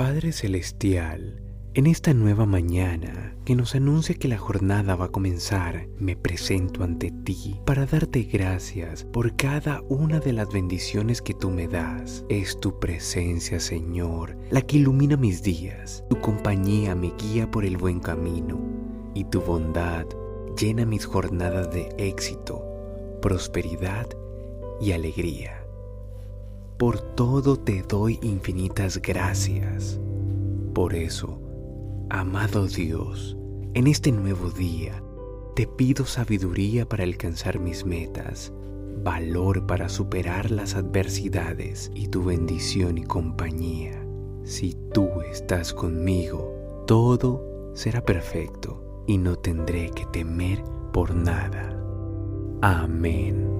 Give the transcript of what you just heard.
Padre Celestial, en esta nueva mañana que nos anuncia que la jornada va a comenzar, me presento ante ti para darte gracias por cada una de las bendiciones que tú me das. Es tu presencia, Señor, la que ilumina mis días. Tu compañía me guía por el buen camino y tu bondad llena mis jornadas de éxito, prosperidad y alegría. Por todo te doy infinitas gracias. Por eso, Amado Dios, en este nuevo día te pido sabiduría para alcanzar mis metas, valor para superar las adversidades y tu bendición y compañía. Si tú estás conmigo, todo será perfecto y no tendré que temer por nada. Amén.